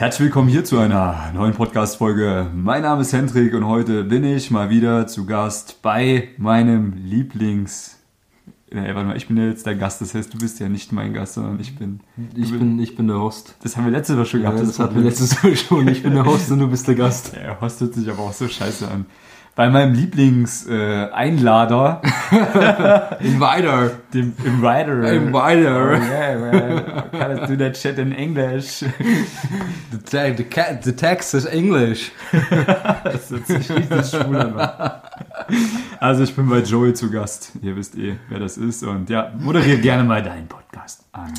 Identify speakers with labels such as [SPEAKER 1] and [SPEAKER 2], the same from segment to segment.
[SPEAKER 1] Herzlich willkommen hier zu einer neuen Podcast-Folge. Mein Name ist Hendrik und heute bin ich mal wieder zu Gast bei meinem Lieblings... Äh, warte mal, ich bin ja jetzt der Gast, das heißt, du bist ja nicht mein Gast, sondern ich bin...
[SPEAKER 2] Ich bin, ich bin der Host.
[SPEAKER 1] Das haben wir letztes Mal schon
[SPEAKER 2] Ja,
[SPEAKER 1] gehabt.
[SPEAKER 2] das hatten wir letztes Mal schon. Ich bin der Host und du bist der Gast.
[SPEAKER 1] Ja, Host hört sich aber auch so scheiße an. Bei meinem Lieblings-Einlader, äh,
[SPEAKER 2] Invider.
[SPEAKER 1] dem Invider. Oh
[SPEAKER 2] Invider.
[SPEAKER 1] yeah, man. I do that shit in English?
[SPEAKER 2] The, te the, cat, the text is English.
[SPEAKER 1] Das sich richtig schwul an. Also ich bin bei Joey zu Gast. Ihr wisst eh, wer das ist. Und ja, moderiere gerne mal deinen Podcast an.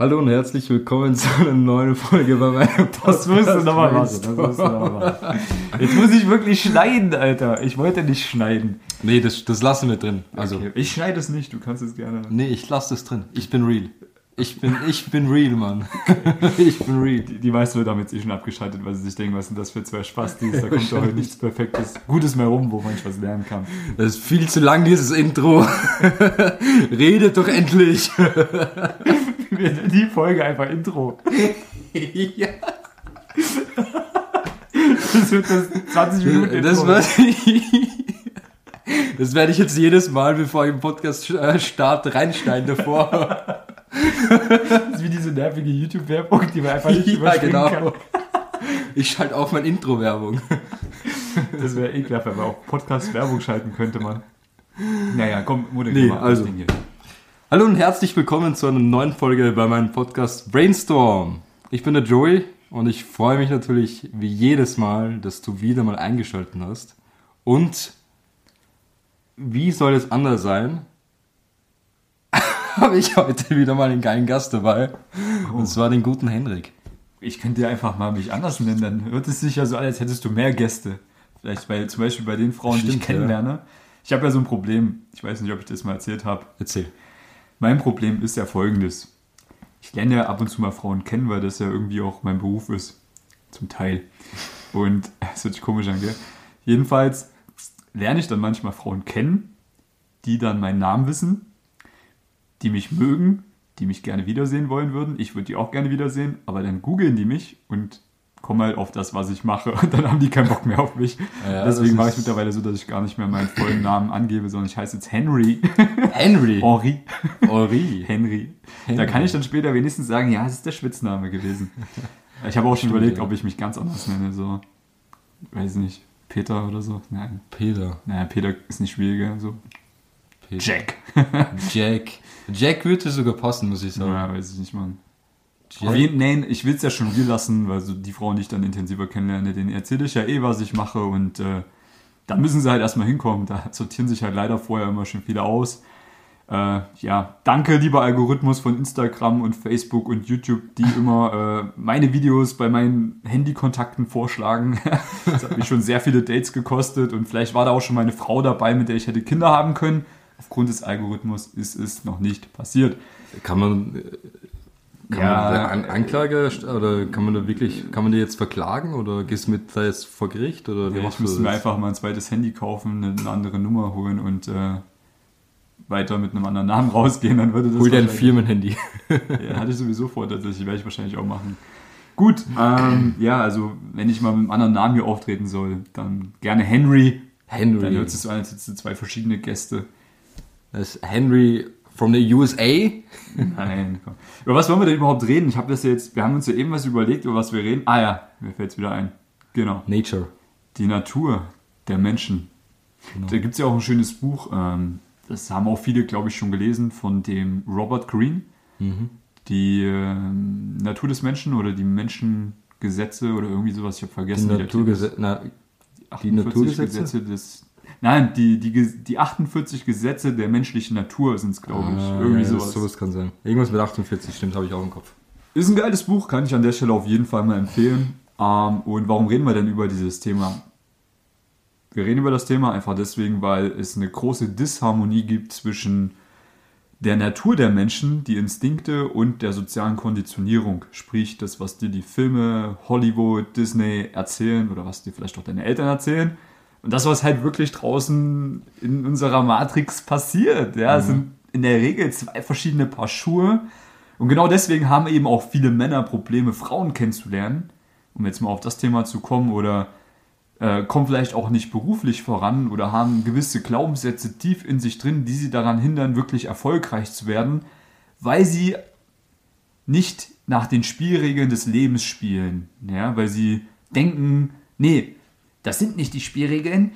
[SPEAKER 2] Hallo und herzlich willkommen zu einer neuen Folge bei meinem Podcast.
[SPEAKER 1] Das musst du nochmal machen. Das du noch machen. Jetzt muss ich wirklich schneiden, Alter. Ich wollte nicht schneiden.
[SPEAKER 2] Nee, das, das lassen wir drin. Also,
[SPEAKER 1] okay. Ich schneide es nicht, du kannst es gerne.
[SPEAKER 2] nee, ich lasse das drin. Ich bin real. Ich bin, ich bin real, Mann. Ich bin real.
[SPEAKER 1] Die, die meisten Leute haben jetzt eh schon abgeschaltet, weil sie sich denken, was sind das für zwei Spastis? Da kommt doch heute nichts Perfektes, Gutes mehr rum, wo man was lernen kann.
[SPEAKER 2] Das ist viel zu lang, dieses Intro. Redet doch endlich.
[SPEAKER 1] Wir die Folge einfach Intro.
[SPEAKER 2] ja.
[SPEAKER 1] Das wird das 20 Minuten Intro.
[SPEAKER 2] Das, das werde ich jetzt jedes Mal, bevor ich im Podcast äh, starte, reinschneiden davor.
[SPEAKER 1] Das ist wie diese nervige YouTube-Werbung, die man einfach nicht
[SPEAKER 2] ja,
[SPEAKER 1] überspringen
[SPEAKER 2] genau.
[SPEAKER 1] kann.
[SPEAKER 2] Ich schalte auf mein Intro-Werbung.
[SPEAKER 1] Das wäre ekelhaft, wenn man auch Podcast-Werbung schalten könnte, man. Naja, komm, moderier
[SPEAKER 2] Nee,
[SPEAKER 1] mal
[SPEAKER 2] also.
[SPEAKER 1] das Ding hier.
[SPEAKER 2] Hallo und herzlich willkommen zu einer neuen Folge bei meinem Podcast Brainstorm. Ich bin der Joey und ich freue mich natürlich wie jedes Mal, dass du wieder mal eingeschaltet hast. Und wie soll es anders sein? Habe ich heute wieder mal einen geilen Gast dabei. Und zwar den guten Henrik.
[SPEAKER 1] Ich könnte ja einfach mal mich anders nennen, dann hört es sich ja so an, als hättest du mehr Gäste. Vielleicht bei, zum Beispiel bei den Frauen, die ich
[SPEAKER 2] Stimmt,
[SPEAKER 1] kennenlerne. Ich habe ja so ein Problem, ich weiß nicht, ob ich das mal erzählt habe.
[SPEAKER 2] Erzähl.
[SPEAKER 1] Mein Problem ist ja folgendes. Ich lerne ja ab und zu mal Frauen kennen, weil das ja irgendwie auch mein Beruf ist. Zum Teil. Und es hört sich komisch an, gell? Jedenfalls lerne ich dann manchmal Frauen kennen, die dann meinen Namen wissen, die mich mögen, die mich gerne wiedersehen wollen würden. Ich würde die auch gerne wiedersehen, aber dann googeln die mich und kommen halt auf das, was ich mache. Und dann haben die keinen Bock mehr auf mich.
[SPEAKER 2] Ja,
[SPEAKER 1] Deswegen mache ich mittlerweile so, dass ich gar nicht mehr meinen vollen Namen angebe, sondern ich heiße jetzt Henry.
[SPEAKER 2] Henry.
[SPEAKER 1] Henri.
[SPEAKER 2] Henri.
[SPEAKER 1] Henry. Da kann ich dann später wenigstens sagen, ja, es ist der Spitzname gewesen. Ich habe auch schon
[SPEAKER 2] Stimmt,
[SPEAKER 1] überlegt,
[SPEAKER 2] ja.
[SPEAKER 1] ob ich mich ganz anders nenne, so, weiß nicht, Peter oder so. Nein,
[SPEAKER 2] Peter.
[SPEAKER 1] naja, Peter ist nicht schwieriger, so.
[SPEAKER 2] Peter.
[SPEAKER 1] Jack.
[SPEAKER 2] Jack. Jack würde sogar passen, muss ich sagen.
[SPEAKER 1] Ja, weiß ich nicht, Mann. Auf jeden, nein, ich will es ja schon wir lassen, weil so die Frauen, die ich dann intensiver kennenlerne, denen erzähle ich ja eh, was ich mache und äh, da müssen sie halt erstmal hinkommen. Da sortieren sich halt leider vorher immer schon viele aus. Äh, ja, danke, lieber Algorithmus von Instagram und Facebook und YouTube, die immer äh, meine Videos bei meinen Handykontakten vorschlagen. das hat mich schon sehr viele Dates gekostet und vielleicht war da auch schon meine Frau dabei, mit der ich hätte Kinder haben können. Aufgrund des Algorithmus ist es noch nicht passiert.
[SPEAKER 2] Kann man, kann
[SPEAKER 1] Ja.
[SPEAKER 2] man An Anklage oder kann man da wirklich, kann man die jetzt verklagen oder gehst du mit da jetzt vor Gericht oder
[SPEAKER 1] Ja, ich müsste mir einfach mal ein zweites Handy kaufen, eine, eine andere Nummer holen und äh, weiter mit einem anderen Namen rausgehen, dann würde das
[SPEAKER 2] Hol dir ein Firmenhandy.
[SPEAKER 1] Ja, hatte ich sowieso vor, tatsächlich, werde ich wahrscheinlich auch machen. Gut, ähm, ja, also wenn ich mal mit einem anderen Namen hier auftreten soll, dann gerne Henry. Dann
[SPEAKER 2] Henry.
[SPEAKER 1] hört es so an, als hättest du zwei verschiedene Gäste.
[SPEAKER 2] Das ist Henry from the USA.
[SPEAKER 1] Nein, komm. Über was wollen wir denn überhaupt reden? Ich habe das jetzt, wir haben uns ja eben was überlegt, über was wir reden. Ah ja, mir fällt es wieder ein. Genau.
[SPEAKER 2] Nature.
[SPEAKER 1] Die Natur der Menschen.
[SPEAKER 2] Genau.
[SPEAKER 1] Da gibt es ja auch ein schönes Buch, ähm, das haben auch viele, glaube ich, schon gelesen, von dem Robert Greene.
[SPEAKER 2] Mhm.
[SPEAKER 1] Die ähm, Natur des Menschen oder die Menschengesetze oder irgendwie sowas, ich habe
[SPEAKER 2] Die
[SPEAKER 1] vergessen. ist.
[SPEAKER 2] Naturgesetze. Na, die
[SPEAKER 1] 48
[SPEAKER 2] Naturgesetze?
[SPEAKER 1] Gesetze des. Nein, die, die, die 48 Gesetze der menschlichen Natur sind es, glaube ich.
[SPEAKER 2] Ah,
[SPEAKER 1] irgendwie
[SPEAKER 2] ja,
[SPEAKER 1] sowas.
[SPEAKER 2] sowas kann sein. Irgendwas mit 48, stimmt, habe ich auch im Kopf.
[SPEAKER 1] Ist ein geiles Buch, kann ich an der Stelle auf jeden Fall mal empfehlen. Ähm, und warum reden wir denn über dieses Thema? Wir reden über das Thema einfach deswegen, weil es eine große Disharmonie gibt zwischen der Natur der Menschen, die Instinkte und der sozialen Konditionierung. Sprich, das, was dir die Filme, Hollywood, Disney erzählen oder was dir vielleicht auch deine Eltern erzählen. Und das, was halt wirklich draußen in unserer Matrix passiert. Ja, es sind in der Regel zwei verschiedene Paar Schuhe. Und genau deswegen haben eben auch viele Männer Probleme, Frauen kennenzulernen, um jetzt mal auf das Thema zu kommen, oder äh, kommen vielleicht auch nicht beruflich voran oder haben gewisse Glaubenssätze tief in sich drin, die sie daran hindern, wirklich erfolgreich zu werden, weil sie nicht nach den Spielregeln des Lebens spielen. Ja, weil sie denken, nee, das sind nicht die Spielregeln,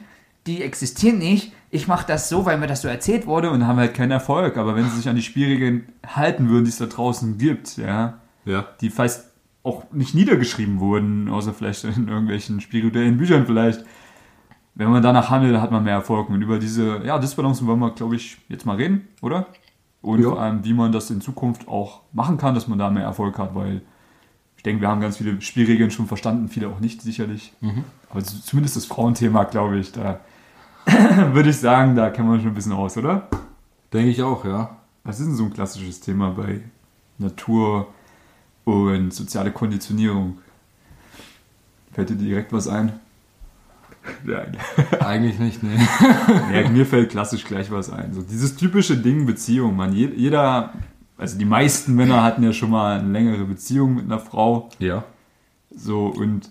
[SPEAKER 1] die existieren nicht. Ich mache das so, weil mir das so erzählt wurde und haben halt keinen Erfolg. Aber wenn sie sich an die Spielregeln halten würden, die es da draußen gibt, ja,
[SPEAKER 2] Ja.
[SPEAKER 1] die fast auch nicht niedergeschrieben wurden, außer vielleicht in irgendwelchen spirituellen Büchern vielleicht. Wenn man danach handelt, hat man mehr Erfolg. Und über diese ja, Disbalancen wollen wir, glaube ich, jetzt mal reden, oder? Und
[SPEAKER 2] Ja.
[SPEAKER 1] vor allem, wie man das in Zukunft auch machen kann, dass man da mehr Erfolg hat, weil denke, wir haben ganz viele Spielregeln schon verstanden, viele auch nicht sicherlich. Aber z- zumindest das Frauenthema, glaube ich, da würde ich sagen, da kennen wir schon ein bisschen aus, oder?
[SPEAKER 2] Denke ich auch, ja.
[SPEAKER 1] Was ist denn so ein klassisches Thema bei Natur und soziale Konditionierung? Fällt dir direkt was ein? Nein.
[SPEAKER 2] Eigentlich nicht, ne.
[SPEAKER 1] Ja, mir fällt klassisch gleich was ein. So dieses typische Ding Beziehung, man. Je- Jeder, also die meisten Männer hatten ja schon mal eine längere Beziehung mit einer Frau.
[SPEAKER 2] Ja.
[SPEAKER 1] So und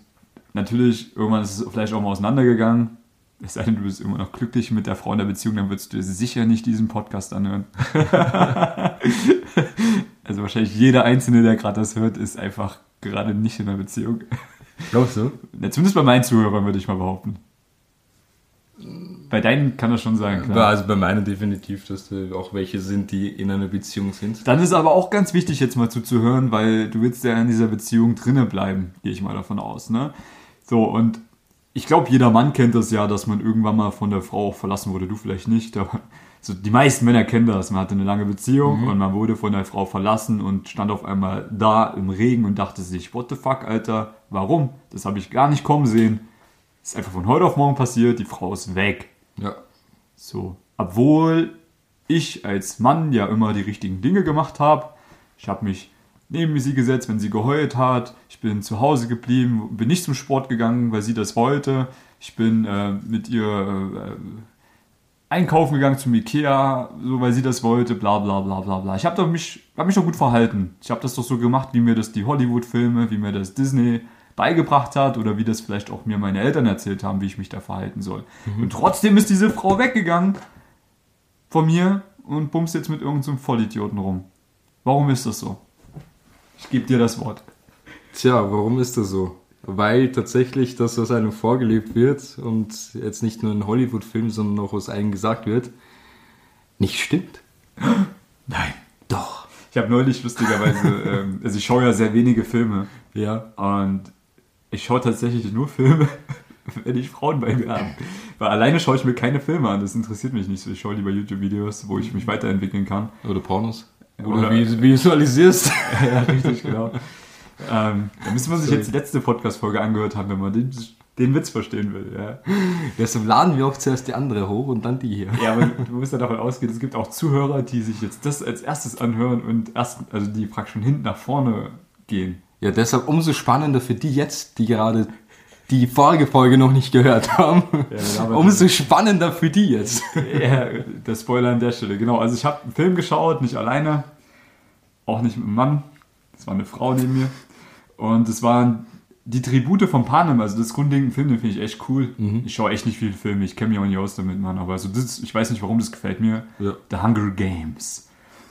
[SPEAKER 1] natürlich, irgendwann ist es vielleicht auch mal auseinandergegangen. Es sei denn, du bist immer noch glücklich mit der Frau in der Beziehung, dann würdest du dir sicher nicht diesen Podcast anhören. also wahrscheinlich jeder Einzelne, der gerade das hört, ist einfach gerade nicht in einer Beziehung.
[SPEAKER 2] Glaubst du?
[SPEAKER 1] Ja, Zumindest bei meinen Zuhörern würde ich mal behaupten. Bei deinen kann das schon sein, klar.
[SPEAKER 2] Also bei meinen definitiv, dass da auch welche sind, die in einer Beziehung sind.
[SPEAKER 1] Dann ist aber auch ganz wichtig, jetzt mal zuzuhören, weil du willst ja in dieser Beziehung drinnen bleiben, gehe ich mal davon aus, ne? So, und ich glaube, jeder Mann kennt das ja, dass man irgendwann mal von der Frau auch verlassen wurde, du vielleicht nicht, aber so die meisten Männer kennen das. Man hatte eine lange Beziehung und man wurde von der Frau verlassen und stand auf einmal da im Regen und dachte sich, what the fuck, Alter, warum? Das habe ich gar nicht kommen sehen. Ist einfach von heute auf morgen passiert, die Frau ist weg.
[SPEAKER 2] Ja.
[SPEAKER 1] So, obwohl ich als Mann ja immer die richtigen Dinge gemacht habe. Ich habe mich neben sie gesetzt, wenn sie geheult hat. Ich bin zu Hause geblieben, bin nicht zum Sport gegangen, weil sie das wollte. Ich bin äh, mit ihr äh, einkaufen gegangen zum Ikea, so weil sie das wollte, bla bla bla bla bla. Ich habe doch mich, hab mich doch gut verhalten. Ich habe das doch so gemacht, wie mir das die Hollywood-Filme, wie mir das Disney beigebracht hat oder wie das vielleicht auch mir meine Eltern erzählt haben, wie ich mich da verhalten soll. Und trotzdem ist diese Frau weggegangen von mir und bumst jetzt mit irgendeinem Vollidioten rum. Warum ist das so? Ich gebe dir das Wort.
[SPEAKER 2] Tja, warum ist das so? Weil tatsächlich das aus einem vorgelebt wird und jetzt nicht nur in Hollywood-Filmen, sondern auch aus einem gesagt wird, nicht stimmt.
[SPEAKER 1] Nein.
[SPEAKER 2] Doch.
[SPEAKER 1] Ich habe neulich lustigerweise, ähm, also ich schaue ja sehr wenige Filme
[SPEAKER 2] Ja.
[SPEAKER 1] und ich schaue tatsächlich nur Filme, wenn ich Frauen bei mir habe. Weil alleine schaue ich mir keine Filme an, das interessiert mich nicht so. Ich schaue lieber YouTube-Videos, wo ich mich weiterentwickeln kann.
[SPEAKER 2] Oder Pornos.
[SPEAKER 1] Oder-
[SPEAKER 2] Oder, wie visualisierst.
[SPEAKER 1] ja, richtig, genau. Ähm, da müsste man sich jetzt die letzte Podcast-Folge angehört haben, wenn man den, den Witz verstehen will. Ja.
[SPEAKER 2] Deshalb laden wir auch zuerst die andere hoch und dann die hier.
[SPEAKER 1] Ja, aber du musst ja davon ausgehen, es gibt auch Zuhörer, die sich jetzt das als erstes anhören und erst, also die praktisch von hinten nach vorne gehen.
[SPEAKER 2] Ja, deshalb umso spannender für die jetzt, die gerade die vorige Folge noch nicht gehört haben.
[SPEAKER 1] Ja,
[SPEAKER 2] umso spannender für die jetzt.
[SPEAKER 1] Ja, der Spoiler an der Stelle, genau. Also ich habe einen Film geschaut, nicht alleine, auch nicht mit einem Mann. Es war eine Frau neben mir. Und es waren die Tribute von Panem, also das grundlegende Film, den finde ich echt cool. Ich schaue echt nicht viele Filme, ich kenne mich auch nicht aus damit, Mann. Aber also das, ich weiß nicht, warum das gefällt mir.
[SPEAKER 2] Ja.
[SPEAKER 1] The Hunger Games.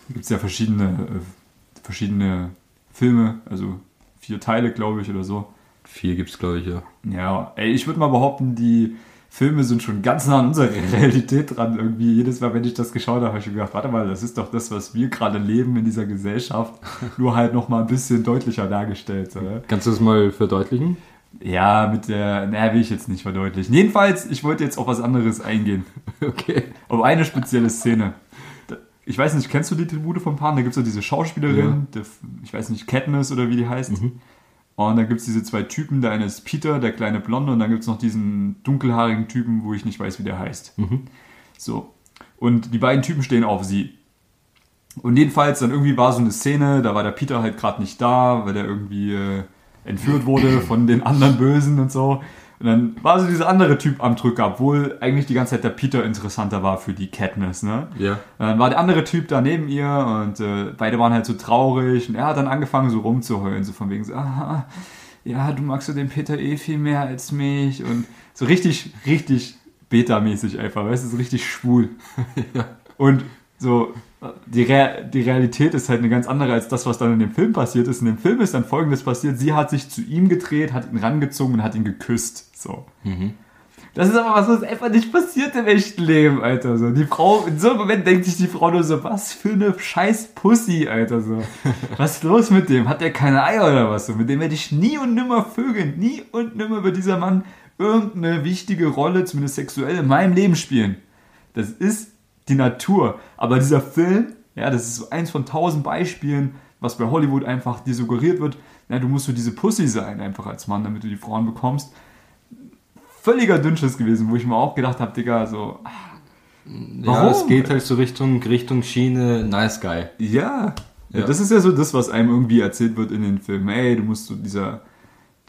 [SPEAKER 1] Da gibt es ja verschiedene, äh, verschiedene Filme, also vier Teile, glaube ich, oder so.
[SPEAKER 2] Vier gibt's, glaube ich, ja.
[SPEAKER 1] Ja, ey, ich würde mal behaupten, die Filme sind schon ganz nah an unserer Realität dran. Irgendwie jedes Mal, wenn ich das geschaut habe, habe ich mir gedacht, warte mal, das ist doch das, was wir gerade leben in dieser Gesellschaft, nur halt noch mal ein bisschen deutlicher dargestellt. So, ne?
[SPEAKER 2] Kannst du das mal verdeutlichen?
[SPEAKER 1] Ja, mit der, naja, will ich jetzt nicht verdeutlichen. Jedenfalls, ich wollte jetzt auf was anderes eingehen.
[SPEAKER 2] Okay.
[SPEAKER 1] Auf eine spezielle Szene. Ich weiß nicht, kennst du die Tribute von Pan? Da gibt es so diese Schauspielerin, der, ich weiß nicht, Katniss oder wie die heißt. Und dann gibt es diese zwei Typen, der eine ist Peter, der kleine Blonde, und dann gibt es noch diesen dunkelhaarigen Typen, wo ich nicht weiß, wie der heißt. So. Und die beiden Typen stehen auf sie. Und jedenfalls, dann irgendwie war so eine Szene, da war der Peter halt gerade nicht da, weil der irgendwie äh, entführt wurde von den anderen Bösen und so. Und dann war so dieser andere Typ am Drücker, obwohl eigentlich die ganze Zeit der Peter interessanter war für die Katniss, ne?
[SPEAKER 2] Ja.
[SPEAKER 1] Dann war der andere Typ da neben ihr und äh, beide waren halt so traurig und er hat dann angefangen so rumzuheulen, so von wegen so, ah, ja, du magst so den Peter eh viel mehr als mich und so richtig, richtig beta-mäßig einfach, weißt du, so richtig schwul.
[SPEAKER 2] ja.
[SPEAKER 1] Und so, die, Re die Realität ist halt eine ganz andere als das, was dann in dem Film passiert ist. In dem Film ist dann folgendes passiert: Sie hat sich zu ihm gedreht, hat ihn rangezogen und hat ihn geküsst. So.
[SPEAKER 2] Mhm.
[SPEAKER 1] Das ist aber was, was einfach nicht passiert im echten Leben, Alter. So, die Frau, in so einem Moment denkt sich die Frau nur so, was für eine scheiß Pussy, Alter. So. Was ist los mit dem? Hat der keine Eier oder was? So, mit dem werde ich nie und nimmer vögeln. Nie und nimmer wird dieser Mann irgendeine wichtige Rolle, zumindest sexuell, in meinem Leben spielen. Das ist die Natur. Aber dieser Film, ja, das ist so eins von tausend Beispielen, was bei Hollywood einfach dir suggeriert wird. Ja, du musst so diese Pussy sein, einfach als Mann, damit du die Frauen bekommst. Völliger Dünnschiss gewesen, wo ich mir auch gedacht habe, Digga, so,
[SPEAKER 2] Ja,
[SPEAKER 1] Warum?
[SPEAKER 2] es geht halt so Richtung, Richtung Schiene Nice Guy.
[SPEAKER 1] ja. ja.
[SPEAKER 2] Ja.
[SPEAKER 1] Das ist ja so das, was einem irgendwie erzählt wird in den Filmen. Ey, du musst so dieser,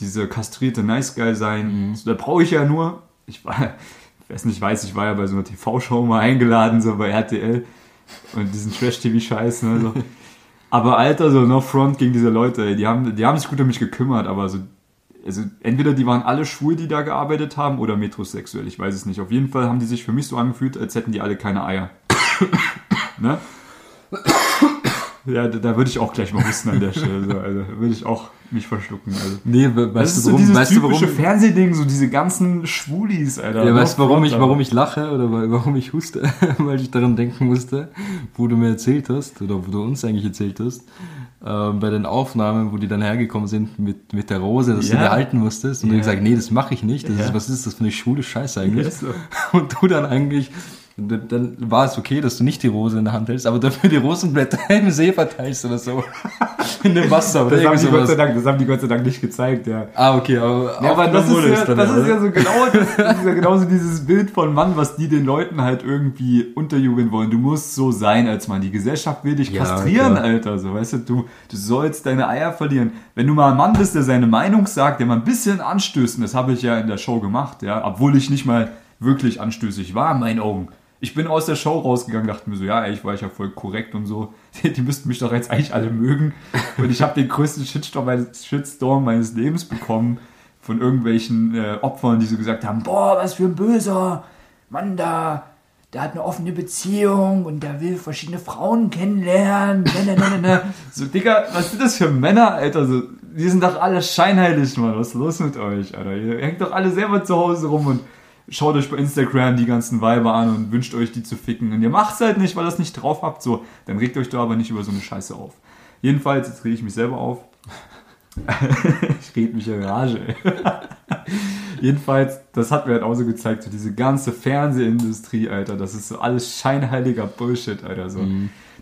[SPEAKER 1] dieser kastrierte Nice Guy sein. So, da brauche ich ja nur, ich war, ich weiß nicht, weiß, ich war ja bei so einer TV-Show mal eingeladen, so bei RTL und diesen Trash-TV-Scheiß, ne, so. Aber Alter, so no front gegen diese Leute, ey, die haben, die haben sich gut um mich gekümmert, aber so, also entweder die waren alle schwul, die da gearbeitet haben, oder metrosexuell, ich weiß es nicht. Auf jeden Fall haben die sich für mich so angefühlt, als hätten die alle keine Eier. ne? Ja, da, da würde ich auch gleich mal husten an der Stelle. So, also würde ich auch mich verschlucken. Also.
[SPEAKER 2] Nee, we- weißt du
[SPEAKER 1] so
[SPEAKER 2] warum,
[SPEAKER 1] dieses
[SPEAKER 2] weißt du warum,
[SPEAKER 1] Fernsehding, so diese ganzen Schwulis, Alter.
[SPEAKER 2] ja, weißt du, warum ich, warum ich lache oder wa- warum ich huste? Weil ich daran denken musste, wo du mir erzählt hast, oder wo du uns eigentlich erzählt hast, ähm, bei den Aufnahmen, wo die dann hergekommen sind mit, mit der Rose, dass du
[SPEAKER 1] Ja.
[SPEAKER 2] die halten musstest und du
[SPEAKER 1] Ja.
[SPEAKER 2] gesagt, nee, das mache ich nicht. Das
[SPEAKER 1] Ja.
[SPEAKER 2] ist, was ist das für eine schwule Scheiße eigentlich?
[SPEAKER 1] Ist so.
[SPEAKER 2] Und du dann eigentlich, dann war es okay, dass du nicht die Rose in der Hand hältst, aber dafür die Rosenblätter im See verteilst oder so. In dem Wasser oder
[SPEAKER 1] Das haben, die Gott sei. Dank, das haben die Gott sei Dank nicht gezeigt, ja.
[SPEAKER 2] Ah, okay, aber,
[SPEAKER 1] Ja, aber das, ist ja,
[SPEAKER 2] dann
[SPEAKER 1] das ist ja so genau, das, das ist ja genauso dieses Bild von Mann, was die den Leuten halt irgendwie unterjubeln wollen. Du musst so sein als Mann. Die Gesellschaft will dich
[SPEAKER 2] Ja,
[SPEAKER 1] kastrieren,
[SPEAKER 2] klar.
[SPEAKER 1] Alter. So, weißt du, du, du sollst deine Eier verlieren. Wenn du mal ein Mann bist, der seine Meinung sagt, der mal ein bisschen anstößt, und das habe ich ja in der Show gemacht, ja, obwohl ich nicht mal wirklich anstößig war in meinen Augen. Ich bin aus der Show rausgegangen, dachte mir so, ja, ich war ja voll korrekt und so. Die müssten mich doch jetzt eigentlich alle mögen. Und ich habe den größten Shitstorm meines, Shitstorm meines Lebens bekommen von irgendwelchen äh, Opfern, die so gesagt haben, boah, was für ein Böser. Mann, da, der hat eine offene Beziehung und der will verschiedene Frauen kennenlernen. Na, na, na, na. So, Digga, was sind das für Männer, Alter? So, die sind doch alle scheinheilig, Mann. Was ist los mit euch, Alter? Ihr hängt doch alle selber zu Hause rum und schaut euch bei Instagram die ganzen Weiber an und wünscht euch die zu ficken. Und ihr macht's halt nicht, weil ihr das nicht drauf habt. So, dann regt euch doch aber nicht über so eine Scheiße auf. Jedenfalls, jetzt rege ich mich selber auf. ich rede mich in Rage. Jedenfalls, das hat mir halt auch so gezeigt, so diese ganze Fernsehindustrie, Alter, das ist so alles scheinheiliger Bullshit, Alter. So.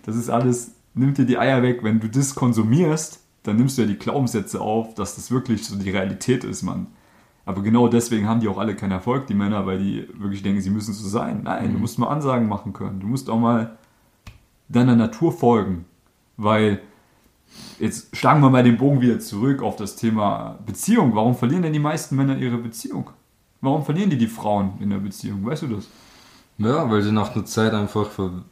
[SPEAKER 1] Das ist alles, nimmt dir die Eier weg, wenn du das konsumierst, dann nimmst du ja die Glaubenssätze auf, dass das wirklich so die Realität ist, Mann. Aber genau deswegen haben die auch alle keinen Erfolg, die Männer, weil die wirklich denken, sie müssen so sein. Nein, du musst mal Ansagen machen können. Du musst auch mal deiner Natur folgen. Weil, jetzt schlagen wir mal den Bogen wieder zurück auf das Thema Beziehung. Warum verlieren denn die meisten Männer ihre Beziehung? Warum verlieren die die Frauen in der Beziehung? Weißt du das?
[SPEAKER 2] Ja, weil sie nach einer Zeit einfach ver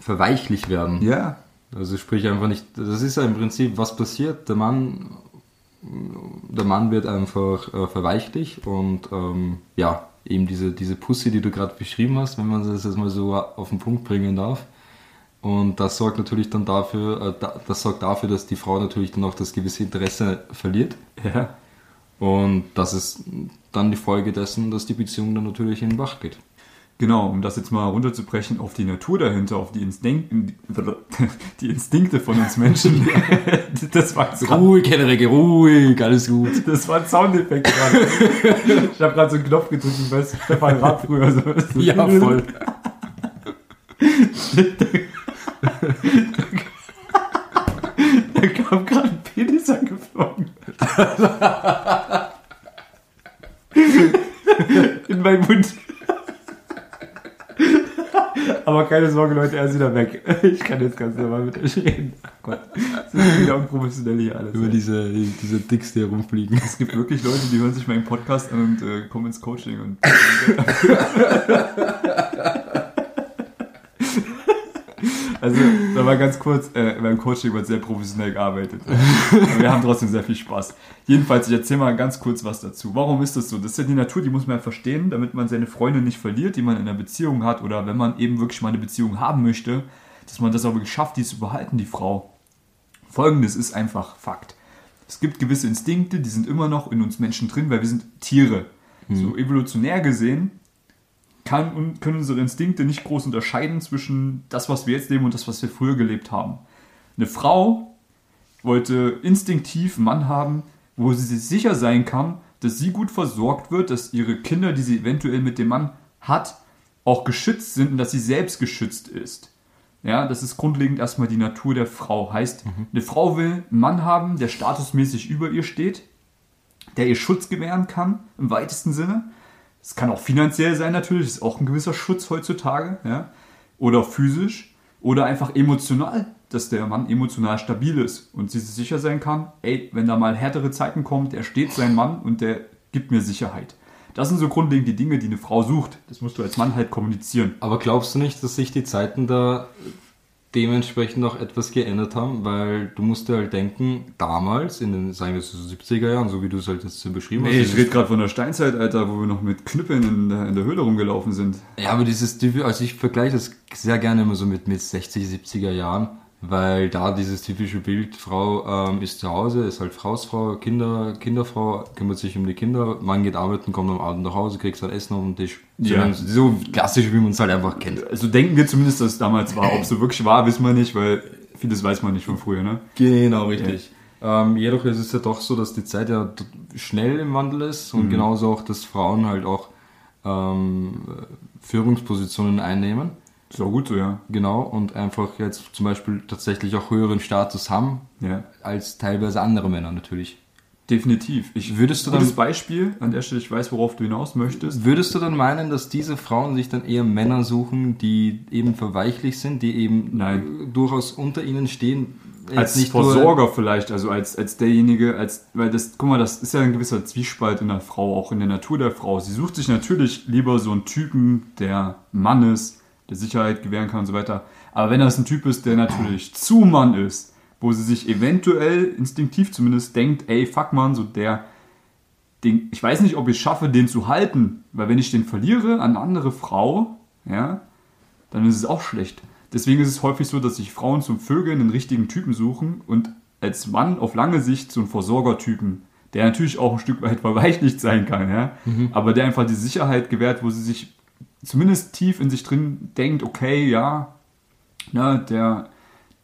[SPEAKER 2] verweichlich werden.
[SPEAKER 1] Ja.
[SPEAKER 2] Also sprich einfach nicht, das ist ja im Prinzip, was passiert, der Mann, der Mann wird einfach äh, verweichlich und ähm, ja, eben diese, diese Pussy, die du gerade beschrieben hast, wenn man das jetzt mal so auf den Punkt bringen darf. Und das sorgt natürlich dann dafür, äh, da, das sorgt dafür, dass die Frau natürlich dann auch das gewisse Interesse verliert.
[SPEAKER 1] Ja.
[SPEAKER 2] Und das ist dann die Folge dessen, dass die Beziehung dann natürlich in den Bach geht.
[SPEAKER 1] Genau, um das jetzt mal runterzubrechen auf die Natur dahinter, auf die, Instinkt, die Instinkte von uns Menschen. das war
[SPEAKER 2] Ruhig, Henrike, ruhig, alles gut.
[SPEAKER 1] das war ein Soundeffekt gerade. Ich habe gerade so einen Knopf gedrückt, wie bei Stefan Raab früher. So.
[SPEAKER 2] Ja, voll.
[SPEAKER 1] Da kam gerade ein Penis angeflogen. In meinen Mund. Aber keine Sorge, Leute, er ist wieder weg. Ich kann jetzt ganz normal mit euch reden. Ach Gott. Das ist wieder unprofessionell hier alles.
[SPEAKER 2] Über
[SPEAKER 1] ey.
[SPEAKER 2] diese, diese Dicks, die herumfliegen.
[SPEAKER 1] Es gibt wirklich Leute, die hören sich meinen Podcast an und äh, kommen ins Coaching und. also, da war ganz kurz, äh, beim Coaching wird sehr professionell gearbeitet. Aber wir haben trotzdem sehr viel Spaß. Jedenfalls, ich erzähle mal ganz kurz was dazu. Warum ist das so? Das ist ja die Natur, die muss man ja verstehen, damit man seine Freunde nicht verliert, die man in einer Beziehung hat oder wenn man eben wirklich mal eine Beziehung haben möchte, dass man das aber geschafft, die zu behalten, die Frau. Folgendes ist einfach Fakt. Es gibt gewisse Instinkte, die sind immer noch in uns Menschen drin, weil wir sind Tiere. So evolutionär gesehen kann, und können unsere Instinkte nicht groß unterscheiden zwischen das, was wir jetzt leben und das, was wir früher gelebt haben. Eine Frau wollte instinktiv einen Mann haben, wo sie sich sicher sein kann, dass sie gut versorgt wird, dass ihre Kinder, die sie eventuell mit dem Mann hat, auch geschützt sind und dass sie selbst geschützt ist. Ja, das ist grundlegend erstmal die Natur der Frau. Heißt, eine Frau will einen Mann haben, der statusmäßig über ihr steht, der ihr Schutz gewähren kann, im weitesten Sinne. Es kann auch finanziell sein natürlich, ist auch ein gewisser Schutz heutzutage, ja. Oder physisch oder einfach emotional, dass der Mann emotional stabil ist und sie sich sicher sein kann, ey, wenn da mal härtere Zeiten kommen, der steht sein Mann und der gibt mir Sicherheit. Das sind so grundlegend die Dinge, die eine Frau sucht. Das musst du als Mann halt kommunizieren.
[SPEAKER 2] Aber glaubst du nicht, dass sich die Zeiten da dementsprechend auch etwas geändert haben? Weil du musst dir halt denken, damals, in den, sagen wir so 70er Jahren, so wie du es halt jetzt so beschrieben
[SPEAKER 1] Nee,
[SPEAKER 2] hast.
[SPEAKER 1] ich rede gerade von der Steinzeit, Alter, wo wir noch mit Knüppeln in der, in der Höhle rumgelaufen sind.
[SPEAKER 2] Ja, aber dieses, also ich vergleiche das sehr gerne immer so mit, mit 60, 70er Jahren, weil da dieses typische Bild, Frau ähm, ist zu Hause, ist halt Hausfrau, Kinder, Kinderfrau, kümmert sich um die Kinder, Mann geht arbeiten, kommt am Abend nach Hause, kriegt sein Essen auf den Tisch.
[SPEAKER 1] Ja.
[SPEAKER 2] So, so klassisch, wie man es halt einfach kennt.
[SPEAKER 1] Also denken wir zumindest, dass es damals war. Ob es so wirklich war, wissen wir nicht, weil vieles weiß man nicht von früher, ne?
[SPEAKER 2] Genau, richtig. Ähm, jedoch ist es ja doch so, dass die Zeit ja schnell im Wandel ist und genauso auch, dass Frauen halt auch ähm, Führungspositionen einnehmen.
[SPEAKER 1] Ist auch gut so, ja.
[SPEAKER 2] Genau, und einfach jetzt zum Beispiel tatsächlich auch höheren Status haben,
[SPEAKER 1] Ja.
[SPEAKER 2] als teilweise andere Männer natürlich.
[SPEAKER 1] Definitiv. Ich,
[SPEAKER 2] Würdest du
[SPEAKER 1] gutes
[SPEAKER 2] dann-
[SPEAKER 1] Beispiel, an der Stelle, ich weiß, worauf du hinaus möchtest.
[SPEAKER 2] Würdest du dann meinen, dass diese Frauen sich dann eher Männer suchen, die eben verweichlich sind, die eben
[SPEAKER 1] Nein.
[SPEAKER 2] durchaus unter ihnen stehen?
[SPEAKER 1] Als
[SPEAKER 2] nicht
[SPEAKER 1] Versorger vielleicht, also als, als derjenige, als, weil das, guck mal, das ist ja ein gewisser Zwiespalt in der Frau, auch in der Natur der Frau. Sie sucht sich natürlich lieber so einen Typen, der Mann ist, der Sicherheit gewähren kann und so weiter. Aber wenn das ein Typ ist, der natürlich zu Mann ist, wo sie sich eventuell instinktiv zumindest denkt, ey, fuck man, so der, den, ich weiß nicht, ob ich es schaffe, den zu halten, weil wenn ich den verliere an eine andere Frau, ja, dann ist es auch schlecht. Deswegen ist es häufig so, dass sich Frauen zum Vögeln einen richtigen Typen suchen und als Mann auf lange Sicht so einen Versorgertypen, der natürlich auch ein Stück weit verweichlicht sein kann, ja, aber der einfach die Sicherheit gewährt, wo sie sich zumindest tief in sich drin denkt, okay, ja, na, der,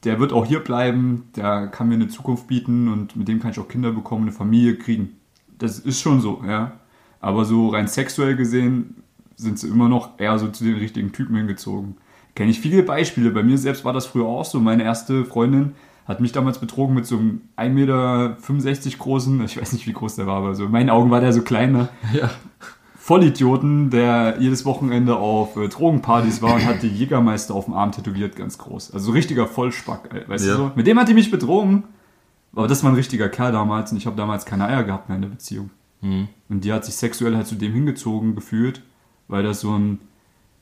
[SPEAKER 1] der wird auch hier bleiben, der kann mir eine Zukunft bieten und mit dem kann ich auch Kinder bekommen, eine Familie kriegen. Das ist schon so, ja. Aber so rein sexuell gesehen sind sie immer noch eher so zu den richtigen Typen hingezogen. Kenne ich viele Beispiele. Bei mir selbst war das früher auch so. Meine erste Freundin hat mich damals betrogen mit so einem 1,65 Meter großen, ich weiß nicht, wie groß der war, aber so in meinen Augen war der so klein, ne?
[SPEAKER 2] Ja.
[SPEAKER 1] Vollidioten, der jedes Wochenende auf äh, Drogenpartys war und hat die Jägermeister auf dem Arm tätowiert, ganz groß. Also so richtiger Vollspack, äh, weißt
[SPEAKER 2] Ja.
[SPEAKER 1] du so? Mit dem hat die mich betrogen. Aber das war ein richtiger Kerl damals und ich habe damals keine Eier gehabt mehr in der Beziehung.
[SPEAKER 2] Mhm.
[SPEAKER 1] Und die hat sich sexuell halt zu dem hingezogen gefühlt, weil das so ein,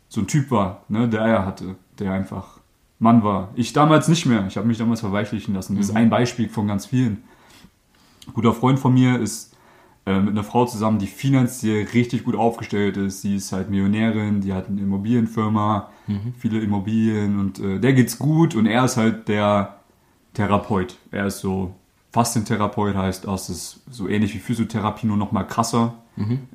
[SPEAKER 1] so ein Typ war, ne, der Eier hatte, der einfach Mann war. Ich damals nicht mehr. Ich habe mich damals verweichlichen lassen. Das ist ein Beispiel von ganz vielen. Ein guter Freund von mir ist äh, mit einer Frau zusammen, die finanziell richtig gut aufgestellt ist. Sie ist halt Millionärin, die hat eine Immobilienfirma, viele Immobilien und äh, der geht's gut und er ist halt der Therapeut. Er ist so Faszientherapeut, heißt das ist so ähnlich wie Physiotherapie, nur noch mal krasser.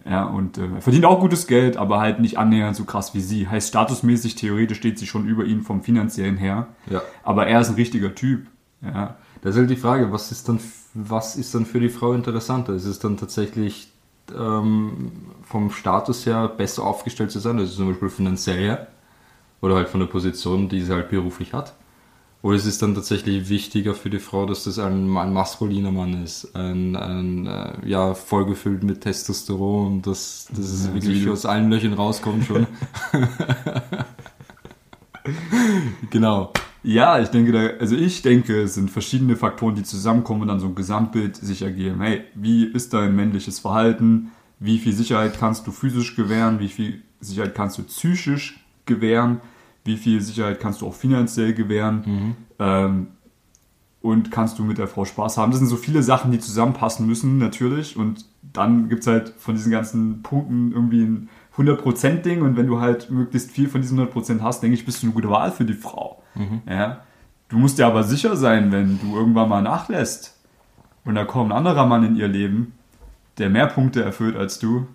[SPEAKER 1] Ja, und äh, er verdient auch gutes Geld, aber halt nicht annähernd so krass wie sie. Heißt statusmäßig, theoretisch steht sie schon über ihn vom finanziellen her.
[SPEAKER 2] Ja.
[SPEAKER 1] Aber er ist ein richtiger Typ. Ja,
[SPEAKER 2] Das ist halt die Frage, was ist dann, was ist dann für die Frau interessanter? Ist es dann tatsächlich ähm, vom Status her besser aufgestellt zu sein, also zum Beispiel finanziell her oder halt von der Position, die sie halt beruflich hat? Oder ist es dann tatsächlich wichtiger für die Frau, dass das ein, ein maskuliner Mann ist, ein, ein äh, ja, vollgefüllt mit Testosteron, dass, dass es
[SPEAKER 1] Ja,
[SPEAKER 2] wirklich
[SPEAKER 1] wie du-
[SPEAKER 2] aus allen Löchern rauskommt schon? genau.
[SPEAKER 1] Ja, ich denke, da, also ich denke, es sind verschiedene Faktoren, die zusammenkommen und dann so ein Gesamtbild sich ergeben. Hey, wie ist dein männliches Verhalten? Wie viel Sicherheit kannst du physisch gewähren? Wie viel Sicherheit kannst du psychisch gewähren? Wie viel Sicherheit kannst du auch finanziell gewähren? Ähm, und kannst du mit der Frau Spaß haben? Das sind so viele Sachen, die zusammenpassen müssen, natürlich. Und dann gibt es halt von diesen ganzen Punkten irgendwie ein 100%-Ding. Und wenn du halt möglichst viel von diesen 100% hast, denke ich, bist du eine gute Wahl für die Frau. Ja? Du musst dir aber sicher sein, wenn du irgendwann mal nachlässt und da kommt ein anderer Mann in ihr Leben, der mehr Punkte erfüllt als du,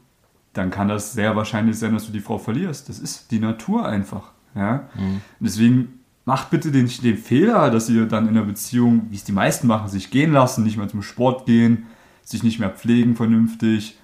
[SPEAKER 1] dann kann das sehr wahrscheinlich sein, dass du die Frau verlierst. Das ist die Natur einfach. Ja? Und deswegen macht bitte den, den Fehler, dass ihr dann in der Beziehung, wie es die meisten machen, sich gehen lassen, nicht mehr zum Sport gehen, sich nicht mehr pflegen vernünftig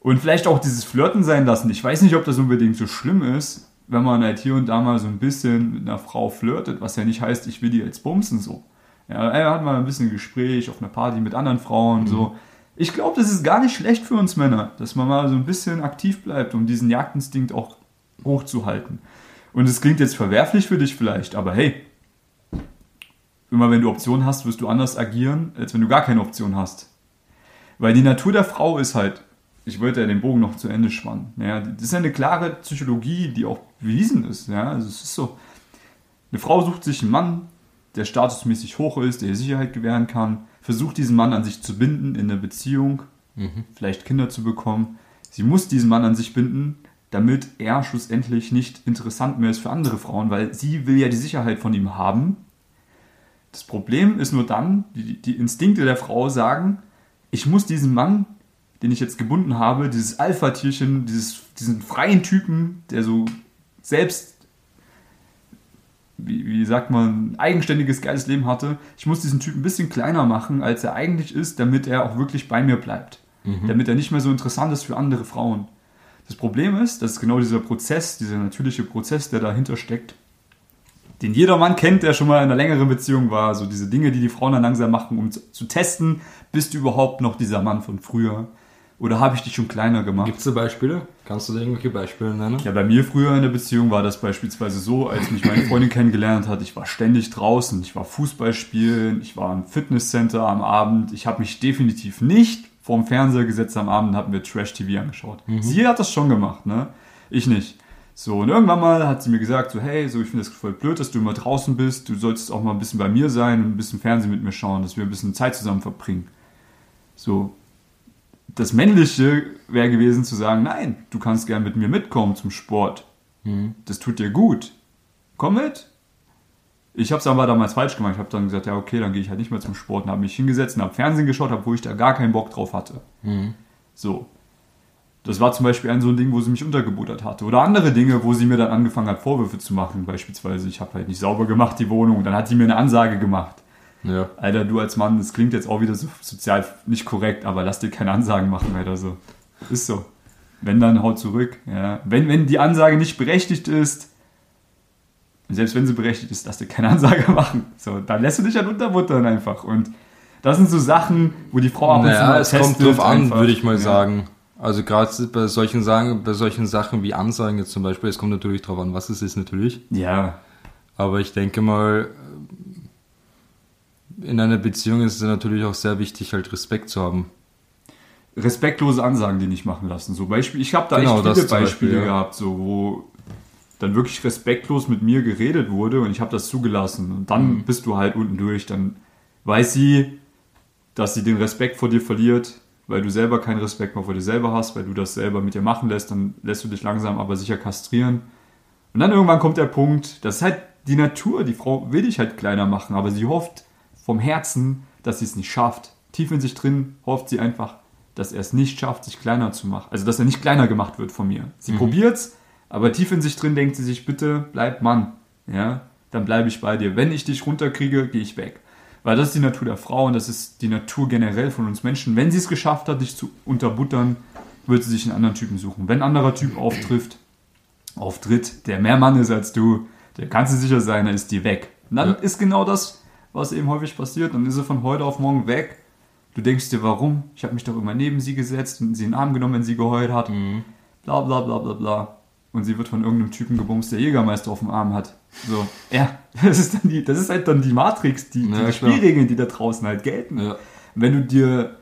[SPEAKER 1] und vielleicht auch dieses Flirten sein lassen. Ich weiß nicht, ob das unbedingt so schlimm ist, wenn man halt hier und da mal so ein bisschen mit einer Frau flirtet, was ja nicht heißt, ich will die jetzt bumsen so. Ja, er hat mal ein bisschen Gespräch auf einer Party mit anderen Frauen so. Ich glaube, das ist gar nicht schlecht für uns Männer, dass man mal so ein bisschen aktiv bleibt, um diesen Jagdinstinkt auch hochzuhalten. Und es klingt jetzt verwerflich für dich vielleicht, aber hey, immer wenn du Optionen hast, wirst du anders agieren, als wenn du gar keine Option hast. Weil die Natur der Frau ist halt, ich wollte ja den Bogen noch zu Ende spannen. Ja, das ist ja eine klare Psychologie, die auch bewiesen ist. Ja, also es ist so, eine Frau sucht sich einen Mann, der statusmäßig hoch ist, der ihr Sicherheit gewähren kann, versucht diesen Mann an sich zu binden in der Beziehung, vielleicht Kinder zu bekommen. Sie muss diesen Mann an sich binden, damit er schlussendlich nicht interessant mehr ist für andere Frauen, weil sie will ja die Sicherheit von ihm haben. Das Problem ist nur dann, die, die Instinkte der Frau sagen, ich muss diesen Mann, den ich jetzt gebunden habe, dieses Alpha-Tierchen, dieses, diesen freien Typen, der so selbst, wie, wie sagt man, eigenständiges, geiles Leben hatte, ich muss diesen Typen ein bisschen kleiner machen, als er eigentlich ist, damit er auch wirklich bei mir bleibt. Damit er nicht mehr so interessant ist für andere Frauen. Das Problem ist, dass genau dieser Prozess, dieser natürliche Prozess, der dahinter steckt, den jeder Mann kennt, der schon mal in einer längeren Beziehung war, so diese Dinge, die die Frauen dann langsam machen, um zu, zu testen, bist du überhaupt noch dieser Mann von früher? Oder habe ich dich schon kleiner gemacht?
[SPEAKER 2] Gibt es da Beispiele? Kannst du da irgendwelche Beispiele nennen?
[SPEAKER 1] Ja, bei mir früher in der Beziehung war das beispielsweise so, als mich meine Freundin kennengelernt hat, ich war ständig draußen, ich war Fußball spielen, ich war im Fitnesscenter am Abend, ich habe mich definitiv nicht vorm Fernseher gesetzt am Abend und habe mir Trash-TV angeschaut. Sie hat das schon gemacht, ne? Ich nicht. So, und irgendwann mal hat sie mir gesagt, so, hey, so, ich finde das voll blöd, dass du immer draußen bist, du solltest auch mal ein bisschen bei mir sein und ein bisschen Fernsehen mit mir schauen, dass wir ein bisschen Zeit zusammen verbringen. So, das Männliche wäre gewesen zu sagen, nein, du kannst gern mit mir mitkommen zum Sport. Das tut dir gut. Komm mit. Ich habe es aber damals falsch gemacht. Ich habe dann gesagt, ja okay, dann gehe ich halt nicht mehr zum Sport und habe mich hingesetzt und habe Fernsehen geschaut, obwohl ich da gar keinen Bock drauf hatte. So. Das war zum Beispiel ein so ein Ding, wo sie mich untergebuttert hatte. Oder andere Dinge, wo sie mir dann angefangen hat, Vorwürfe zu machen. Beispielsweise, ich habe halt nicht sauber gemacht, die Wohnung. Dann hat sie mir eine Ansage gemacht.
[SPEAKER 2] Ja.
[SPEAKER 1] Alter, du als Mann, das klingt jetzt auch wieder so sozial nicht korrekt, aber lass dir keine Ansagen machen, Alter, so. Ist so. Wenn, dann haut zurück. Ja. Wenn, wenn die Ansage nicht berechtigt ist, selbst wenn sie berechtigt ist, lass dir keine Ansage machen. So, dann lässt du dich halt unterbuttern einfach. Und das sind so Sachen, wo die Frau ab und zu
[SPEAKER 2] Naja,
[SPEAKER 1] mal
[SPEAKER 2] es kommt drauf an,
[SPEAKER 1] einfach.
[SPEAKER 2] würde ich mal
[SPEAKER 1] Ja.
[SPEAKER 2] sagen. Also gerade bei solchen Sachen, bei solchen Sachen wie Ansagen jetzt zum Beispiel, es kommt natürlich drauf an, was es ist natürlich.
[SPEAKER 1] Ja,
[SPEAKER 2] Aber ich denke mal, in einer Beziehung ist es natürlich auch sehr wichtig, halt Respekt zu haben.
[SPEAKER 1] respektlose Ansagen, die nicht machen lassen. So Beispiel, ich habe da
[SPEAKER 2] Genau,
[SPEAKER 1] echt viele Beispiele
[SPEAKER 2] Beispiel,
[SPEAKER 1] gehabt, so wo dann wirklich respektlos mit mir geredet wurde und ich habe das zugelassen. Und dann
[SPEAKER 2] Mhm.
[SPEAKER 1] bist du halt unten durch. Dann weiß sie, dass sie den Respekt vor dir verliert, weil du selber keinen Respekt mehr vor dir selber hast, weil du das selber mit dir machen lässt. Dann lässt du dich langsam aber sicher kastrieren. Und dann irgendwann kommt der Punkt, das ist halt die Natur. Die Frau will dich halt kleiner machen, aber sie hofft vom Herzen, dass sie es nicht schafft. Tief in sich drin hofft sie einfach, dass er es nicht schafft, sich kleiner zu machen. Also, dass er nicht kleiner gemacht wird von mir. Sie probiert's, aber tief in sich drin denkt sie sich, bitte bleib Mann. Ja, dann bleibe ich bei dir. Wenn ich dich runterkriege, gehe ich weg. Weil das ist die Natur der Frau und das ist die Natur generell von uns Menschen. Wenn sie es geschafft hat, dich zu unterbuttern, wird sie sich einen anderen Typen suchen. Wenn ein anderer Typ auftrifft, auftritt, der mehr Mann ist als du, der kannst du sicher sein, er ist dir weg. Und dann
[SPEAKER 2] Ja.
[SPEAKER 1] ist genau das, was eben häufig passiert. Dann ist er von heute auf morgen weg. Du denkst dir, warum? Ich habe mich doch immer neben sie gesetzt und sie in den Arm genommen, wenn sie geheult hat. Bla bla bla bla bla. und sie wird von irgendeinem Typen gebumst, der Jägermeister auf dem Arm hat. So, ja, das ist, dann die, das ist halt dann die Matrix, die, die. Spielregeln, die da draußen halt gelten.
[SPEAKER 2] Ja.
[SPEAKER 1] Wenn du dir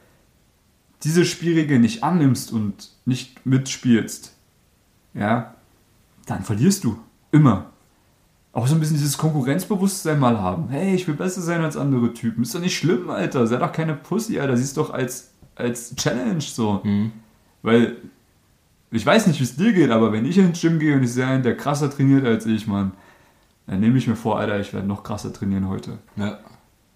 [SPEAKER 1] diese Spielregeln nicht annimmst und nicht mitspielst, ja, dann verlierst du. Immer. Auch so ein bisschen dieses Konkurrenzbewusstsein mal haben. Hey, ich will besser sein als andere Typen. Ist doch nicht schlimm, Alter. Sei doch keine Pussy, Alter. Siehst doch als, als Challenge so.
[SPEAKER 2] Mhm.
[SPEAKER 1] Weil, ich weiß nicht, wie es dir geht, aber wenn ich ins Gym gehe und ich sehe einen, der krasser trainiert als ich, Mann, dann nehme ich mir vor, Alter, ich werde noch krasser trainieren heute
[SPEAKER 2] Ja.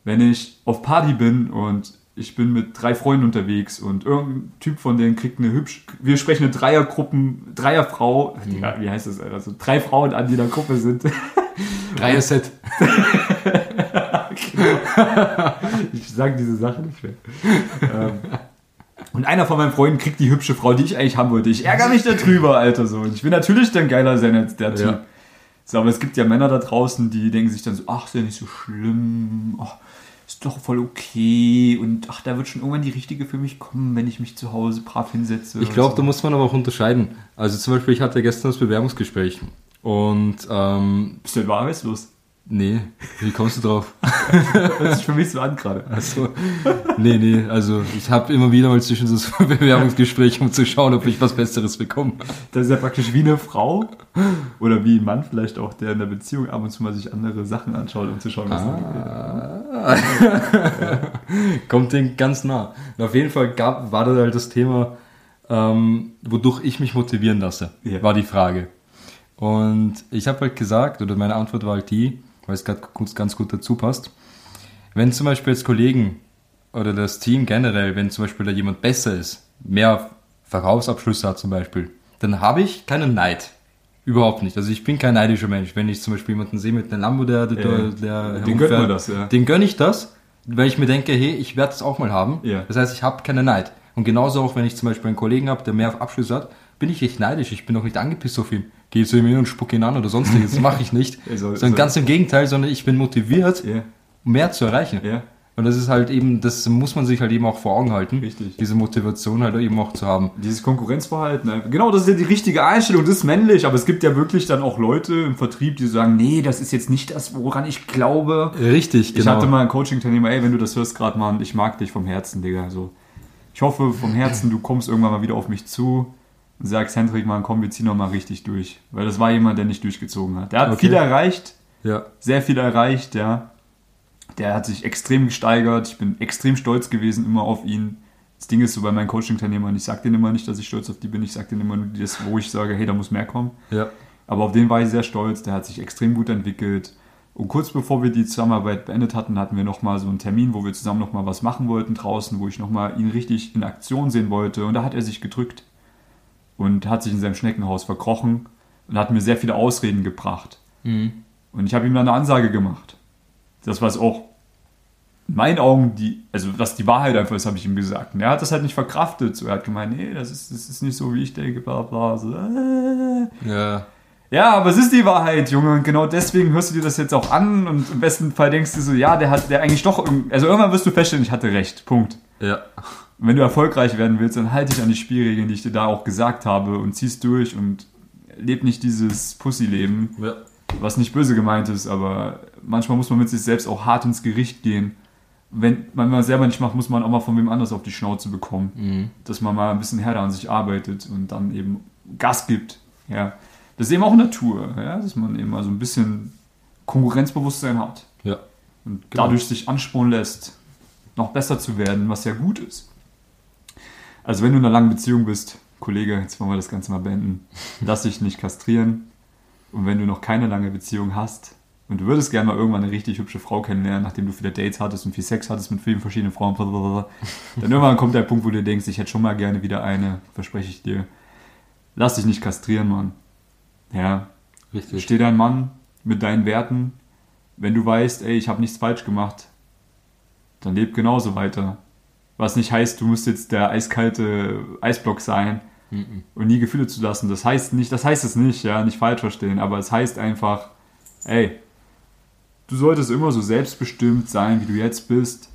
[SPEAKER 1] wenn ich auf Party bin und ich bin mit drei Freunden unterwegs und irgendein Typ von denen kriegt eine hübsch, wir sprechen eine Dreiergruppen, Dreierfrau, Digga, wie heißt das, Alter? also drei Frauen an jeder Gruppe sind.
[SPEAKER 2] Dreier-Set.
[SPEAKER 1] ich sage diese Sache nicht mehr. ähm, und einer von meinen Freunden kriegt die hübsche Frau, die ich eigentlich haben wollte. Ich ärgere mich darüber, Alter, so. Und ich will natürlich dann geiler sein als der Typ.
[SPEAKER 2] Ja.
[SPEAKER 1] So, aber es gibt ja Männer da draußen, die denken sich dann so, ach, ist ja nicht so schlimm, ach, ist doch voll okay und ach, da wird schon irgendwann die richtige für mich kommen, wenn ich mich zu Hause brav hinsetze.
[SPEAKER 2] Ich glaube,
[SPEAKER 1] so.
[SPEAKER 2] da muss man aber auch unterscheiden. Also zum Beispiel, ich hatte gestern das Bewerbungsgespräch und ähm,
[SPEAKER 1] Bist du etwa arbeitslos?
[SPEAKER 2] nee, wie kommst du drauf?
[SPEAKER 1] Hört sich für mich so an gerade.
[SPEAKER 2] Also, nee, nee, also ich habe immer wieder mal zwischen das Bewerbungsgespräch, um zu schauen, ob ich was Besseres bekomme.
[SPEAKER 1] Das ist ja praktisch wie eine Frau oder wie ein Mann vielleicht auch, der in der Beziehung ab und zu mal sich andere Sachen anschaut, um zu schauen, was
[SPEAKER 2] Ah. Kommt den ganz nah. Und auf jeden Fall gab, war da halt das Thema, ähm, wodurch ich mich motivieren lasse,
[SPEAKER 1] Ja.
[SPEAKER 2] war die Frage. Und ich habe halt gesagt, oder meine Antwort war halt die, weil es gerade ganz, gut dazu passt, wenn zum Beispiel jetzt Kollegen oder das Team generell, wenn zum Beispiel da jemand besser ist, mehr Verkaufsabschlüsse hat zum Beispiel, dann habe ich keinen Neid. Überhaupt nicht. Also ich bin kein neidischer Mensch. Wenn ich zum Beispiel jemanden sehe mit einem Lambo, der, der,
[SPEAKER 1] Ja.
[SPEAKER 2] der
[SPEAKER 1] Den gönnt man das, ja.
[SPEAKER 2] Den gönne ich das, weil ich mir denke, hey, ich werde das auch mal haben.
[SPEAKER 1] Ja.
[SPEAKER 2] Das heißt, ich habe keinen Neid. Und genauso auch, wenn ich zum Beispiel einen Kollegen habe, der mehr Abschlüsse hat, bin ich echt neidisch. Ich bin auch nicht angepisst auf ihn. Gehe zu ihm hin und spucke ihn an oder sonstiges. Das mache ich nicht.
[SPEAKER 1] Ja, so-
[SPEAKER 2] sondern
[SPEAKER 1] so-
[SPEAKER 2] ganz im Gegenteil, sondern ich bin motiviert, um mehr zu erreichen.
[SPEAKER 1] ja.
[SPEAKER 2] Und das ist halt eben, das muss man sich halt eben auch vor Augen halten.
[SPEAKER 1] Richtig.
[SPEAKER 2] Diese Motivation halt eben auch zu haben.
[SPEAKER 1] Dieses Konkurrenzverhalten. ne? Genau, das ist ja die richtige Einstellung, das ist männlich, aber es gibt ja wirklich dann auch Leute im Vertrieb, die sagen, nee, das ist jetzt nicht das, woran ich glaube.
[SPEAKER 2] Richtig,
[SPEAKER 1] Ich
[SPEAKER 2] genau.
[SPEAKER 1] hatte mal einen Coaching-Teilnehmer, ey, wenn du das hörst gerade, Mann, ich mag dich vom Herzen, Digga. So. Ich hoffe vom Herzen, du kommst irgendwann mal wieder auf mich zu und sagst, Hendrik, Mann, komm, wir ziehen noch mal richtig durch. Weil das war jemand, der nicht durchgezogen hat. Der hat
[SPEAKER 2] Okay.
[SPEAKER 1] viel erreicht,
[SPEAKER 2] ja.
[SPEAKER 1] sehr viel erreicht, ja. Der hat sich extrem gesteigert. Ich bin extrem stolz gewesen immer auf ihn. Das Ding ist so bei meinen Coaching-Teilnehmern, ich sag denen immer nicht, dass ich stolz auf die bin. Ich sag denen immer nur das, wo ich sage, hey, da muss mehr kommen.
[SPEAKER 2] Ja.
[SPEAKER 1] Aber auf den war ich sehr stolz. Der hat sich extrem gut entwickelt. Und kurz bevor wir die Zusammenarbeit beendet hatten, hatten wir nochmal so einen Termin, wo wir zusammen nochmal was machen wollten draußen, wo ich nochmal ihn richtig in Aktion sehen wollte. Und da hat er sich gedrückt und hat sich in seinem Schneckenhaus verkrochen und hat mir sehr viele Ausreden gebracht.
[SPEAKER 2] Mhm.
[SPEAKER 1] Und ich habe ihm dann eine Ansage gemacht. Das, was auch in meinen Augen die, also was die Wahrheit einfach ist, habe ich ihm gesagt. Und er hat das halt nicht verkraftet. So, er hat gemeint, nee, das ist, das ist nicht so, wie ich denke, bla bla. So, äh.
[SPEAKER 2] Ja.
[SPEAKER 1] Ja, aber es ist die Wahrheit, Junge. Und genau deswegen hörst du dir das jetzt auch an und im besten Fall denkst du so, ja, der hat, der eigentlich doch, also irgendwann wirst du feststellen, ich hatte recht. Punkt.
[SPEAKER 2] Ja.
[SPEAKER 1] Wenn du erfolgreich werden willst, dann halte dich an die Spielregeln, die ich dir da auch gesagt habe und ziehst durch und leb nicht dieses Pussy-Leben,
[SPEAKER 2] Ja.
[SPEAKER 1] was nicht böse gemeint ist, aber manchmal muss man mit sich selbst auch hart ins Gericht gehen. Wenn man mal selber nicht macht, muss man auch mal von wem anders auf die Schnauze bekommen.
[SPEAKER 2] Mhm.
[SPEAKER 1] Dass man mal ein bisschen härter an sich arbeitet und dann eben Gas gibt. Ja. Das ist eben auch Natur, ja? dass man eben mal so ein bisschen Konkurrenzbewusstsein hat
[SPEAKER 2] Ja.
[SPEAKER 1] und
[SPEAKER 2] Genau.
[SPEAKER 1] dadurch sich anspornen lässt, noch besser zu werden, was ja gut ist. Also wenn du in einer langen Beziehung bist, Kollege, jetzt wollen wir das Ganze mal beenden, lass dich nicht kastrieren. Und wenn du noch keine lange Beziehung hast und du würdest gerne mal irgendwann eine richtig hübsche Frau kennenlernen, nachdem du viele Dates hattest und viel Sex hattest mit vielen verschiedenen Frauen, blablabla, dann irgendwann kommt der Punkt, wo du denkst, ich hätte schon mal gerne wieder eine, verspreche ich dir. Lass dich nicht kastrieren, Mann. Ja,
[SPEAKER 2] Richtig.
[SPEAKER 1] Steh dein Mann mit deinen Werten. Wenn du weißt, ey, ich habe nichts falsch gemacht, dann leb genauso weiter. Was nicht heißt, du musst jetzt der eiskalte Eisblock sein
[SPEAKER 2] Mhm.
[SPEAKER 1] und nie Gefühle zu lassen. Das heißt nicht, das heißt es nicht, ja, nicht falsch verstehen, aber es heißt einfach, ey, du solltest immer so selbstbestimmt sein, wie du jetzt bist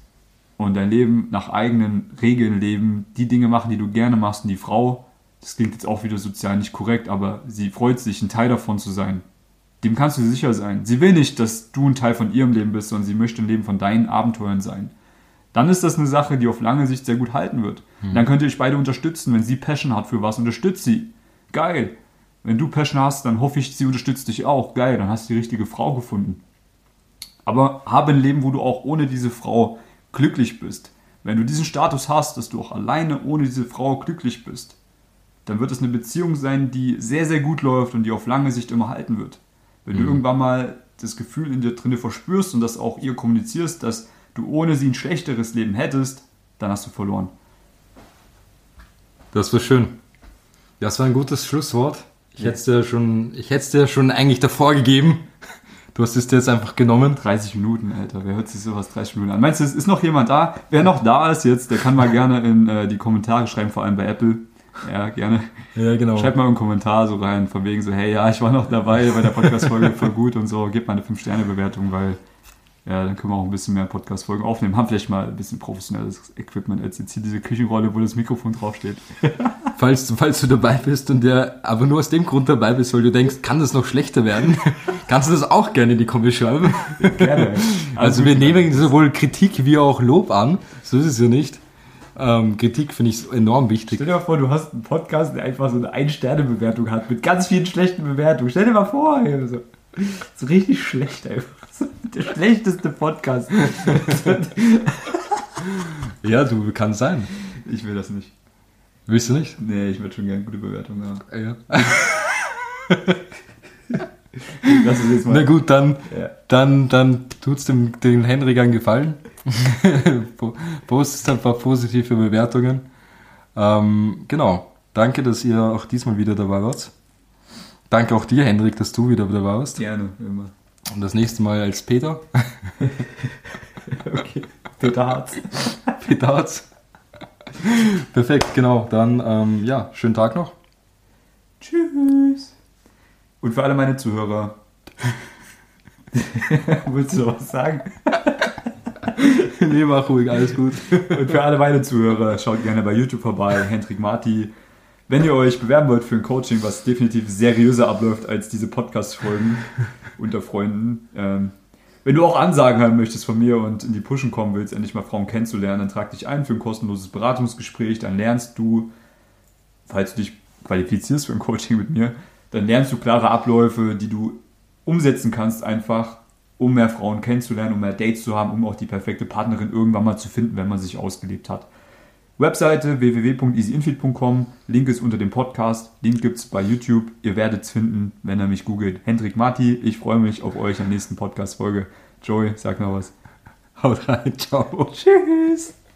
[SPEAKER 1] und dein Leben nach eigenen Regeln leben, die Dinge machen, die du gerne machst und die Frau das klingt jetzt auch wieder sozial nicht korrekt, aber sie freut sich, ein Teil davon zu sein. Dem kannst du sicher sein. Sie will nicht, dass du ein Teil von ihrem Leben bist, sondern sie möchte ein Leben von deinen Abenteuern sein. Dann ist das eine Sache, die auf lange Sicht sehr gut halten wird.
[SPEAKER 2] Hm.
[SPEAKER 1] Dann könnt ihr euch beide unterstützen. Wenn sie Passion hat für was, unterstützt sie. Geil. Wenn du Passion hast, dann hoffe ich, sie unterstützt dich auch. Geil, dann hast du die richtige Frau gefunden. Aber habe ein Leben, wo du auch ohne diese Frau glücklich bist. Wenn du diesen Status hast, dass du auch alleine ohne diese Frau glücklich bist, dann wird es eine Beziehung sein, die sehr, sehr gut läuft und die auf lange Sicht immer halten wird. Wenn du irgendwann mal das Gefühl in dir drinne verspürst und das auch ihr kommunizierst, dass du ohne sie ein schlechteres Leben hättest, dann hast du verloren.
[SPEAKER 2] Das war schön. Das war ein gutes Schlusswort. Ich
[SPEAKER 1] Ja.
[SPEAKER 2] hätte es dir schon, ich hätte es dir schon eigentlich davor gegeben. Du hast es dir jetzt einfach genommen.
[SPEAKER 1] 30 Minuten, Alter. Wer hört sich sowas 30 Minuten an? Meinst du, es ist noch jemand da? Wer noch da ist jetzt, der kann mal gerne in äh, die Kommentare schreiben, vor allem bei Apple. Ja, gerne.
[SPEAKER 2] Ja, genau.
[SPEAKER 1] Schreibt mal einen Kommentar so rein, von wegen so, hey, ja, ich war noch dabei bei der Podcast-Folge, voll gut und so. Gebt mal eine 5-Sterne-Bewertung, weil ja, dann können wir auch ein bisschen mehr Podcast-Folgen aufnehmen. Haben vielleicht mal ein bisschen professionelles Equipment als jetzt hier diese Küchenrolle, wo das Mikrofon draufsteht.
[SPEAKER 2] Falls, du- falls du dabei bist und der aber nur aus dem Grund dabei bist, weil du denkst, kann das noch schlechter werden, kannst du das auch gerne in die Kommentare schreiben.
[SPEAKER 1] Gerne.
[SPEAKER 2] Also wir nehmen sowohl Kritik wie auch Lob an. So ist es ja nicht. Ähm, Kritik finde ich enorm wichtig.
[SPEAKER 1] Stell dir mal vor, du hast einen Podcast, der einfach so eine Ein-Sterne-Bewertung hat, mit ganz vielen schlechten Bewertungen. Stell dir mal vor, ey, so, so richtig schlecht einfach. Der schlechteste Podcast.
[SPEAKER 2] Ja, du, kann sein.
[SPEAKER 1] Ich will das nicht.
[SPEAKER 2] Willst du nicht?
[SPEAKER 1] Nee, ich würde schon gerne gute Bewertungen haben.
[SPEAKER 2] Ja.
[SPEAKER 1] Lass es jetzt
[SPEAKER 2] Na
[SPEAKER 1] mal.
[SPEAKER 2] gut, dann,
[SPEAKER 1] Ja.
[SPEAKER 2] dann, dann tut's dem, den Henrik einen Gefallen. Po- Postet ein paar positive Bewertungen. Ähm, genau. Danke, dass ihr auch diesmal wieder dabei wart. Danke auch dir, Henrik, dass du wieder dabei warst.
[SPEAKER 1] Gerne, immer.
[SPEAKER 2] Und das nächste Mal als Peter.
[SPEAKER 1] Okay. Peter Harz.
[SPEAKER 2] Peter Hartz. Perfekt, genau. Dann, ähm, ja, schönen Tag noch.
[SPEAKER 1] Tschüss. Und für alle meine Zuhörer. Willst du noch was sagen?
[SPEAKER 2] nee, mach ruhig, alles gut.
[SPEAKER 1] Und für alle meine Zuhörer, schaut gerne bei YouTube vorbei, Hendrik Marti. Wenn ihr euch bewerben wollt für ein Coaching, was definitiv seriöser abläuft als diese Podcast-Folgen unter Freunden, ähm, wenn du auch Ansagen haben möchtest von mir und in die Pushen kommen willst, endlich mal Frauen kennenzulernen, dann trag dich ein für ein kostenloses Beratungsgespräch, dann lernst du, falls du dich qualifizierst für ein Coaching mit mir, dann lernst du klare Abläufe, die du umsetzen kannst einfach, um mehr Frauen kennenzulernen, um mehr Dates zu haben, um auch die perfekte Partnerin irgendwann mal zu finden, wenn man sich ausgelebt hat. Webseite www.easyinfeed.com, Link ist unter dem Podcast, Link gibt es bei YouTube, ihr werdet es finden, wenn ihr mich googelt. Hendrik Marti, ich freue mich auf euch der nächsten Podcast-Folge. Joey, sag noch was.
[SPEAKER 2] Haut rein, ciao.
[SPEAKER 1] Tschüss!